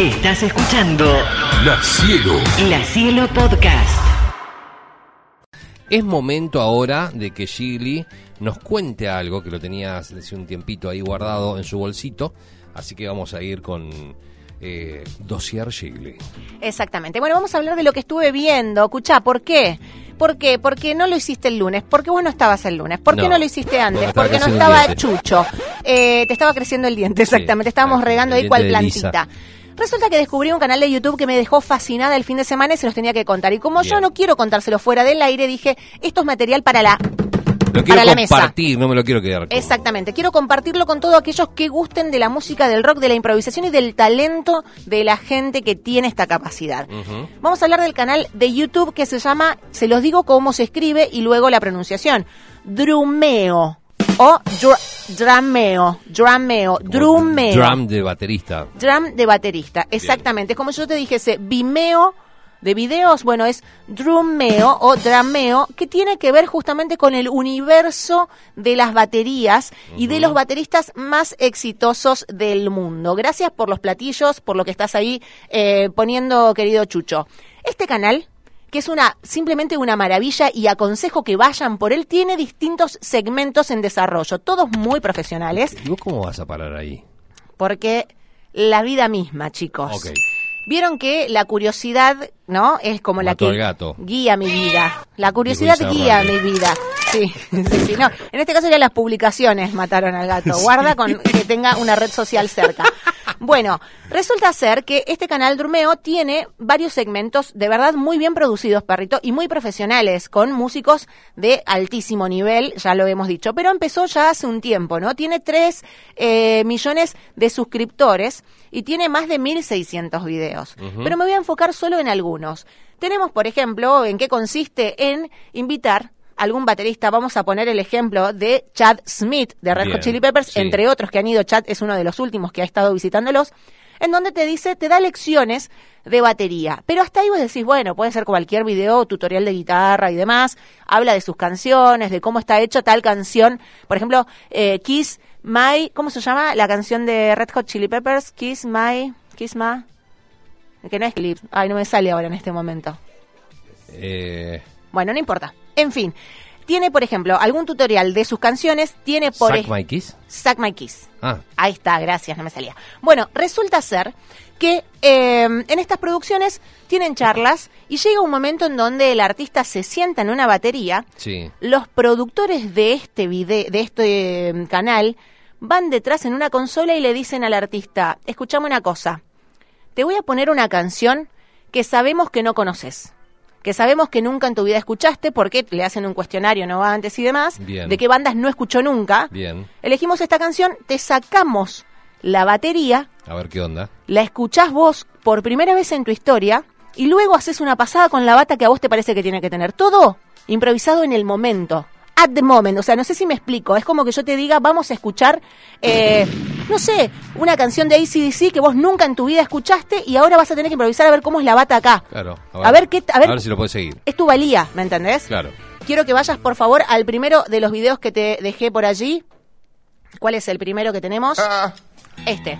Estás escuchando La Cielo. La Cielo Podcast. Es momento ahora de que Gigli nos cuente algo que lo tenías desde un tiempito ahí guardado en su bolsito. Así que vamos a ir con eh, Dossier Gigli. Exactamente. Bueno, vamos a hablar de lo que estuve viendo. Escuchá, ¿por qué? ¿Por qué? Porque no lo hiciste el lunes. Porque vos no estabas el lunes. ¿Por qué No, no, lo hiciste antes? porque no estaba. Chucho. Eh, te estaba creciendo el diente, exactamente. Estábamos regando ahí cual Lisa. Resulta que descubrí un canal de YouTube que me dejó fascinada el fin de semana y se los tenía que contar. Y como yo no quiero contárselo fuera del aire, dije, esto es material para la Lo quiero Para la mesa. compartir, no me lo quiero quedar. como- Exactamente, quiero compartirlo con todos aquellos que gusten de la música, del rock, de la improvisación y del talento de la gente que tiene esta capacidad. Vamos a hablar del canal de YouTube que se llama, se los digo cómo se escribe y luego la pronunciación, Drumeo o dr- Drameo, Drameo, Drumeo. Drum de baterista. Drum de baterista, exactamente. Es como yo te dijese, Vimeo de videos, bueno, es Drummeo o Drameo, que tiene que ver justamente con el universo de las baterías y de los bateristas más exitosos del mundo. Gracias por los platillos, por lo que estás ahí eh, poniendo, querido Chucho. Este canal que es una simplemente una maravilla y aconsejo que vayan por él, tiene distintos segmentos en desarrollo, todos muy profesionales, ¿Y vos cómo vas a parar ahí? porque la vida misma, chicos. Ok. Vieron que la curiosidad, ¿no? Es como la que gato. guía mi vida. La curiosidad guía mi vida. Sí, sí, sí. No, en este caso ya las publicaciones mataron al gato. Guarda con que tenga una red social cerca. Bueno, resulta ser que este canal Durmeo tiene varios segmentos de verdad muy bien producidos, perrito, y muy profesionales, con músicos de altísimo nivel, ya lo hemos dicho. Pero empezó ya hace un tiempo, ¿no? Tiene 3 millones de suscriptores y tiene más de 1.600 videos. Pero me voy a enfocar solo en algunos. Tenemos, por ejemplo, en qué consiste en invitar algún baterista, vamos a poner el ejemplo de Chad Smith de Red Bien, Hot Chili Peppers, sí. entre otros que han ido, Chad es uno de los últimos que ha estado visitándolos, en donde te dice, te da lecciones de batería. Pero hasta ahí vos decís, bueno, puede ser cualquier video, tutorial de guitarra y demás, habla de sus canciones, de cómo está hecha tal canción, por ejemplo, eh, Kiss My, ¿cómo se llama? La canción de Red Hot Chili Peppers, Kiss My, Kiss My, que no es clip, ay, no me sale ahora en este momento. Eh, Bueno, no importa. En fin, tiene, por ejemplo, algún tutorial de sus canciones, tiene por... Suck ej- My Kiss. Suck My Kiss. Ah, Ahí está, gracias, no me salía. Bueno, resulta ser que eh, en estas producciones tienen charlas y llega un momento en donde el artista se sienta en una batería, sí. los productores de este video, de este eh, canal van detrás en una consola y le dicen al artista, escuchame una cosa, te voy a poner una canción que sabemos que no conoces, que sabemos que nunca en tu vida escuchaste, porque le hacen un cuestionario no antes y demás, Bien. de qué bandas no escuchó nunca. Bien. Elegimos esta canción, te sacamos la batería, A ver qué onda. la escuchás vos por primera vez en tu historia y luego haces una pasada con la bata que a vos te parece que tiene que tener. Todo improvisado en el momento. At the moment. O sea, no sé si me explico. Es como que yo te diga, vamos a escuchar, eh, no sé, una canción de ACDC que vos nunca en tu vida escuchaste y ahora vas a tener que improvisar a ver cómo es la bata acá. Claro. A ver qué- a ver- si lo puedes seguir. Es tu valía, ¿me entendés? Claro. Quiero que vayas, por favor, al primero de los videos que te dejé por allí. ¿Cuál es el primero que tenemos? Este.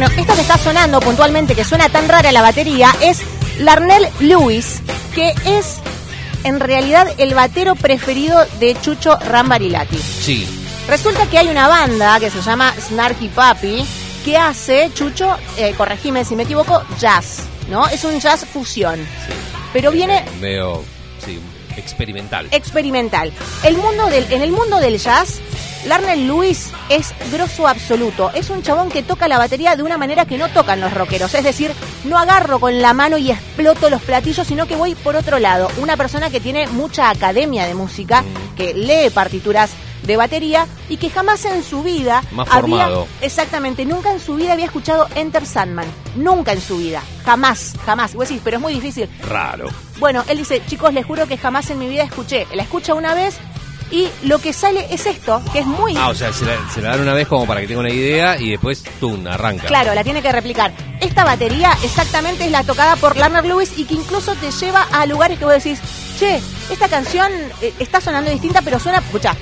Bueno, esto que está sonando puntualmente, que suena tan rara la batería, es Larnell Lewis, que es en realidad el batero preferido de Chucho Rambarilati. Sí. Resulta que hay una banda que se llama Snarky Papi que hace, Chucho, eh, corregime si me equivoco, jazz, ¿no? Es un jazz fusión. Pero viene Medio, sí, experimental. experimental. El mundo del, en el mundo del jazz, Larnell Lewis es grosso absoluto. Es un chabón que toca la batería de una manera que no tocan los rockeros. Es decir, no agarro con la mano y exploto los platillos, sino que voy por otro lado. Una persona que tiene mucha academia de música, que lee partituras de batería y que jamás en su vida Más había formado. exactamente nunca en su vida había escuchado Enter Sandman nunca en su vida jamás jamás y vos decís pero es muy difícil Raro. bueno, él dice, chicos, les juro que jamás en mi vida escuché. La escucha una vez y lo que sale es esto, que es muy... Ah, o sea, se la, se la dan una vez como para que tenga una idea y después, ¡tum! arranca. Claro, la tiene que replicar. Esta batería exactamente es la tocada por Larner Lewis y que incluso te lleva a lugares que vos decís, che, esta canción eh, está sonando distinta, pero suena, escuchá,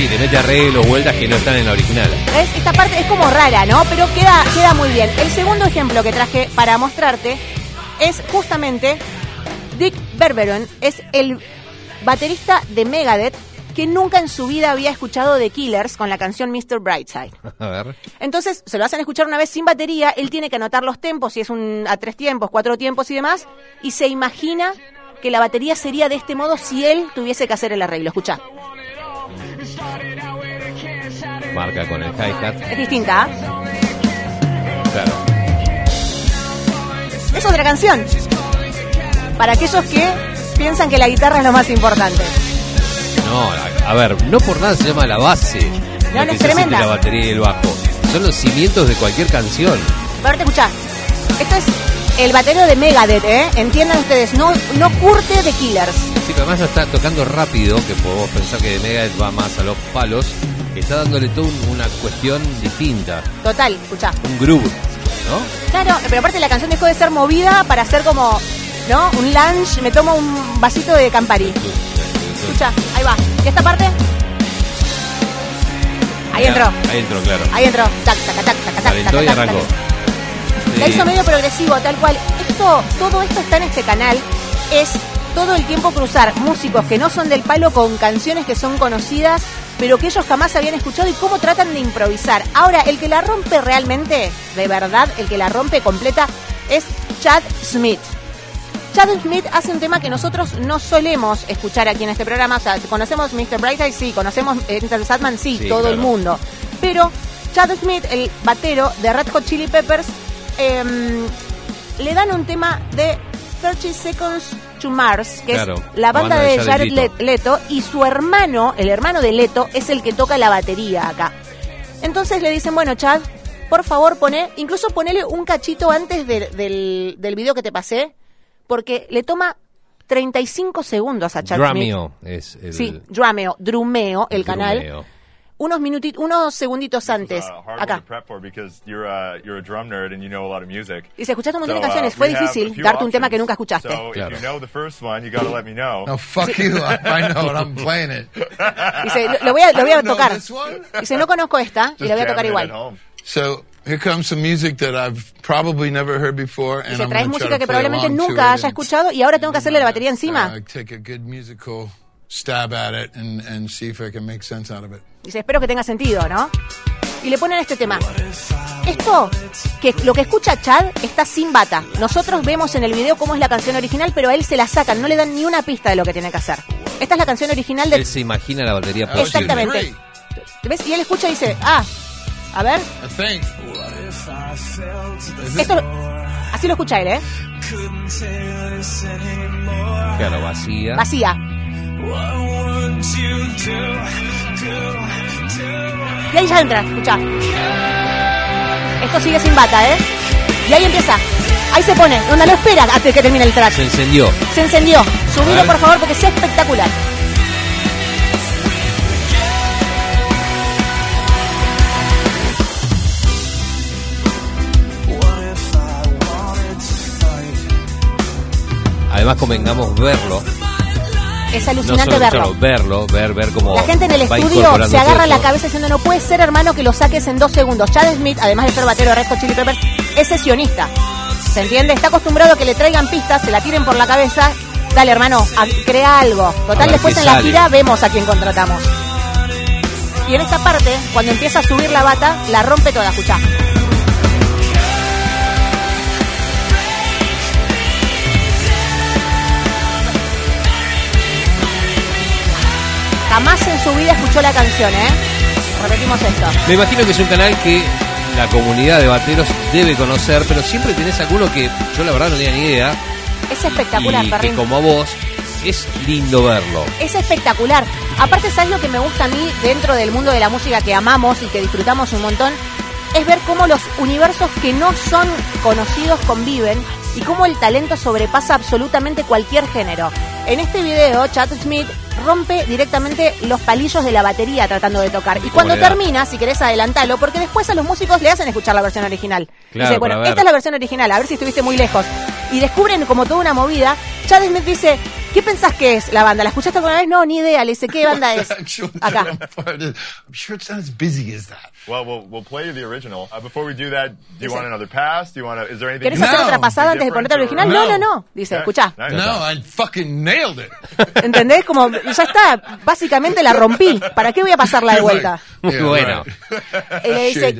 Sí, le mete arreglos, vueltas que no están en la original. ¿ves? Esta parte es como rara, ¿no? Pero queda, queda muy bien. El segundo ejemplo que traje para mostrarte es justamente Dick Berberon, es el baterista de Megadeth que nunca en su vida había escuchado The Killers con la canción Mr. Brightside. A ver. Entonces se lo hacen escuchar una vez sin batería, él tiene que anotar los tempos, si es un a tres tiempos, cuatro tiempos y demás, y se imagina que la batería sería de este modo si él tuviese que hacer el arreglo. Escucha, Marca con el hi-hat. es distinta, ¿ah? Claro. Es otra canción. Para aquellos que piensan que la guitarra es lo más importante. No, a, ver, no por nada se llama la base. No, no, es tremenda. la batería y el bajo. Son los cimientos de cualquier canción. Pero ahorita escuchá. Esto es el batero de Megadeth, ¿eh? Entiendan ustedes, no, no curte de Killers. Además lo está tocando rápido, que podemos pensar que de Megadeth va más a los palos. Está dándole toda un- una cuestión distinta. Total, escuchá. Un groove, ¿no? Claro, pero aparte la canción dejó de ser movida para hacer como, ¿no? Un lunch, me tomo un vasito de Campari. Escucha, ahí va. ¿Y esta parte? Ahí entró. Ahí entró, claro. Ahí entró. Tac, tac, tac, tac, tac, y arrancó. La hizo medio progresivo, tal cual. Esto, todo esto está en este canal. Es todo el tiempo cruzar músicos que no son del palo con canciones que son conocidas, pero que ellos jamás habían escuchado y cómo tratan de improvisar. Ahora, el que la rompe realmente, de verdad, el que la rompe completa, es Chad Smith. Chad Smith hace un tema que nosotros no solemos escuchar aquí en este programa. O sea, conocemos Mr. Brightside, sí, conocemos Enter Sadman, sí, Sí, todo el mundo. Pero Chad Smith, el batero de Red Hot Chili Peppers, em, le dan un tema de 30 Seconds to Mars, que Claro, es la banda, de Jared Leto. Le- Leto, y su hermano, el hermano de Leto, es el que toca la batería acá. Entonces le dicen, bueno, Chad, por favor, poné, incluso ponele un cachito antes de- del, del video que te pasé, porque le toma 35 segundos a Chad Smith. Drameo es el. Sí, Drameo, Drumeo, el, canal. Drumeo. Unos minutitos, unos segunditos antes, uh, acá. music. Y se escuchaste un montón de So, uh, canciones, fue difícil darte un tema que nunca escuchaste. So Claro. if you know the first one, you gotta let me know. No, fuck you. I, know it. I'm playing it. Dice, lo, lo voy a, lo voy a tocar. Dice, no conozco esta y la voy a tocar igual. So here comes some music that I've probably never heard before, and I'm traes música que probablemente nunca haya escuchado y ahora tengo que hacerle la batería encima. uh, take a good musical stab at it and, and see if I can make sense out of it. Dice, espero que tenga sentido, ¿no? Y le ponen este tema. Esto, que lo que escucha Chad está sin bata. Nosotros vemos en el video cómo es la canción original, pero a él se la sacan, no le dan ni una pista de lo que tiene que hacer. Esta es la canción original de... Él se imagina la batería posible. Exactamente. ¿Ves? Y él escucha y dice, ah, a ver, esto... Así lo escucha él, ¿eh? Claro, vacía. Vacía. Y ahí ya entra, escucha. Esto sigue sin bata, ¿eh? Y ahí empieza. Ahí se pone, donde lo espera hasta que termine el track. Se encendió. Se encendió. Subilo, por favor, porque es espectacular. Además, convengamos verlo. Es No alucinante solo verlo. verlo, ver, ver cómo. La gente en el estudio se agarra la cabeza diciendo no puede ser hermano que lo saques en dos segundos. Chad Smith, además de ser batero de Red Hot Chili Peppers, es sesionista. ¿Se entiende? Está acostumbrado a que le traigan pistas, se la tiren por la cabeza. Dale hermano, a- crea algo. Total, después en la gira vemos a quién contratamos. Y en esta parte, cuando empieza a subir la bata, la rompe toda, escuchá. Jamás en su vida escuchó la canción, ¿eh? Repetimos esto. Me imagino que es un canal que la comunidad de bateros debe conocer, pero siempre tenés alguno que yo la verdad no tenía ni idea. Es espectacular, y que Perrín. como a vos, es lindo verlo. Es espectacular. Aparte, ¿sabes lo que me gusta a mí dentro del mundo de la música que amamos y que disfrutamos un montón? Es ver cómo los universos que no son conocidos conviven y cómo el talento sobrepasa absolutamente cualquier género. En este video, Chad Smith rompe directamente los palillos de la batería tratando de tocar. Y cuando termina, si querés adelantalo, porque después a los músicos le hacen escuchar la versión original. Claro, dice, bueno, esta es la versión original, a ver si estuviste muy lejos. Y descubren como toda una movida. Chad Smith dice, ¿qué pensás que es la banda? ¿La escuchaste alguna vez? No, ni idea. Le dice, ¿qué banda es? Acá. I'm sure it's not as busy as that. Well, we'll, we'll play the original. Uh, before we do that, do you want another pass? Do you want to, is there anything ¿Querés hacer No. otra pasada antes de ponerte el original? No, no, no. Dice, Okay. escuchá. No, I fucking nailed it. ¿Entendés? Como, ya está. Básicamente la rompí. ¿Para qué voy a pasarla de vuelta? Muy Yeah, bueno. Y le dice,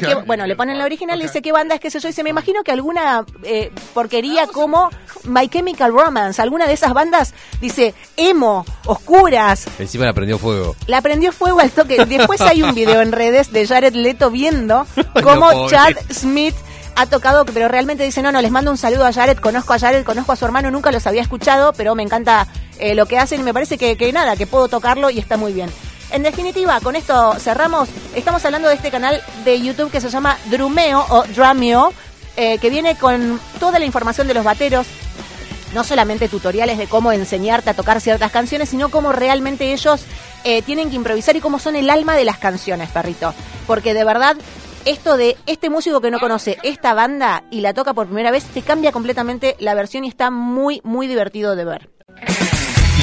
que, bueno, le ponen la original, le dice qué banda es que sé yo. Dice, me imagino que alguna eh, porquería como My Chemical Romance, alguna de esas bandas, dice, emo, oscuras, Encima la prendió fuego. la prendió fuego al toque. Después hay un video en redes de Jared Leto viendo cómo. Chad Smith ha tocado, pero realmente dice, no, no, les mando un saludo a Jared, conozco a Jared, conozco a su hermano, nunca los había escuchado, pero me encanta eh, lo que hacen me parece que, que nada, que puedo tocarlo y está muy bien. En definitiva, con esto cerramos. Estamos hablando de este canal de YouTube que se llama Drumeo o Drameo, eh, que viene con toda la información de los bateros, no solamente tutoriales de cómo enseñarte a tocar ciertas canciones, sino cómo realmente ellos eh, tienen que improvisar y cómo son el alma de las canciones, perrito. Porque de verdad, esto de este músico que no conoce esta banda y la toca por primera vez, te cambia completamente la versión y está muy, muy divertido de ver.